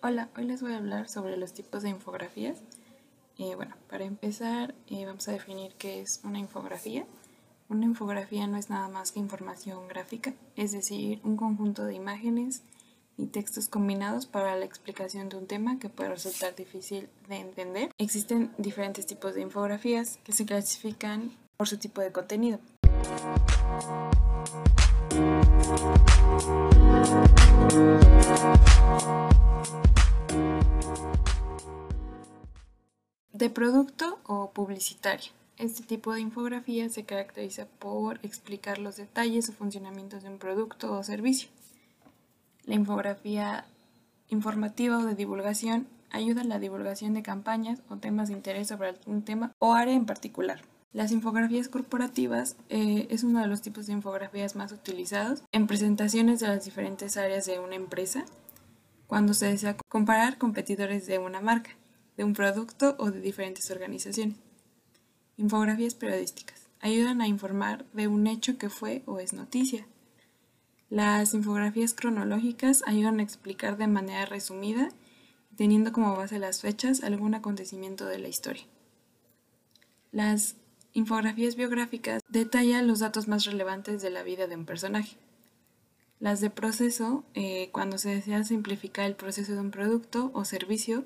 Hola, hoy les voy a hablar sobre los tipos de infografías. Eh, bueno, para empezar eh, vamos a definir qué es una infografía. Una infografía no es nada más que información gráfica, es decir, un conjunto de imágenes y textos combinados para la explicación de un tema que puede resultar difícil de entender. Existen diferentes tipos de infografías que se clasifican por su tipo de contenido. De producto o publicitario. Este tipo de infografía se caracteriza por explicar los detalles o funcionamientos de un producto o servicio. La infografía informativa o de divulgación ayuda a la divulgación de campañas o temas de interés sobre algún tema o área en particular. Las infografías corporativas eh, es uno de los tipos de infografías más utilizados en presentaciones de las diferentes áreas de una empresa cuando se desea comparar competidores de una marca de un producto o de diferentes organizaciones. Infografías periodísticas. Ayudan a informar de un hecho que fue o es noticia. Las infografías cronológicas ayudan a explicar de manera resumida, teniendo como base las fechas, algún acontecimiento de la historia. Las infografías biográficas detallan los datos más relevantes de la vida de un personaje. Las de proceso, eh, cuando se desea simplificar el proceso de un producto o servicio,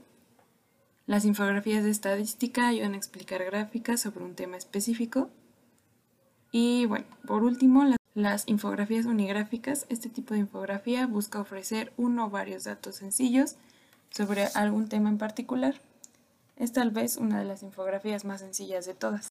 las infografías de estadística ayudan a explicar gráficas sobre un tema específico. Y bueno, por último, las, infografías unigráficas. Este tipo de infografía busca ofrecer uno o varios datos sencillos sobre algún tema en particular. Es tal vez una de las infografías más sencillas de todas.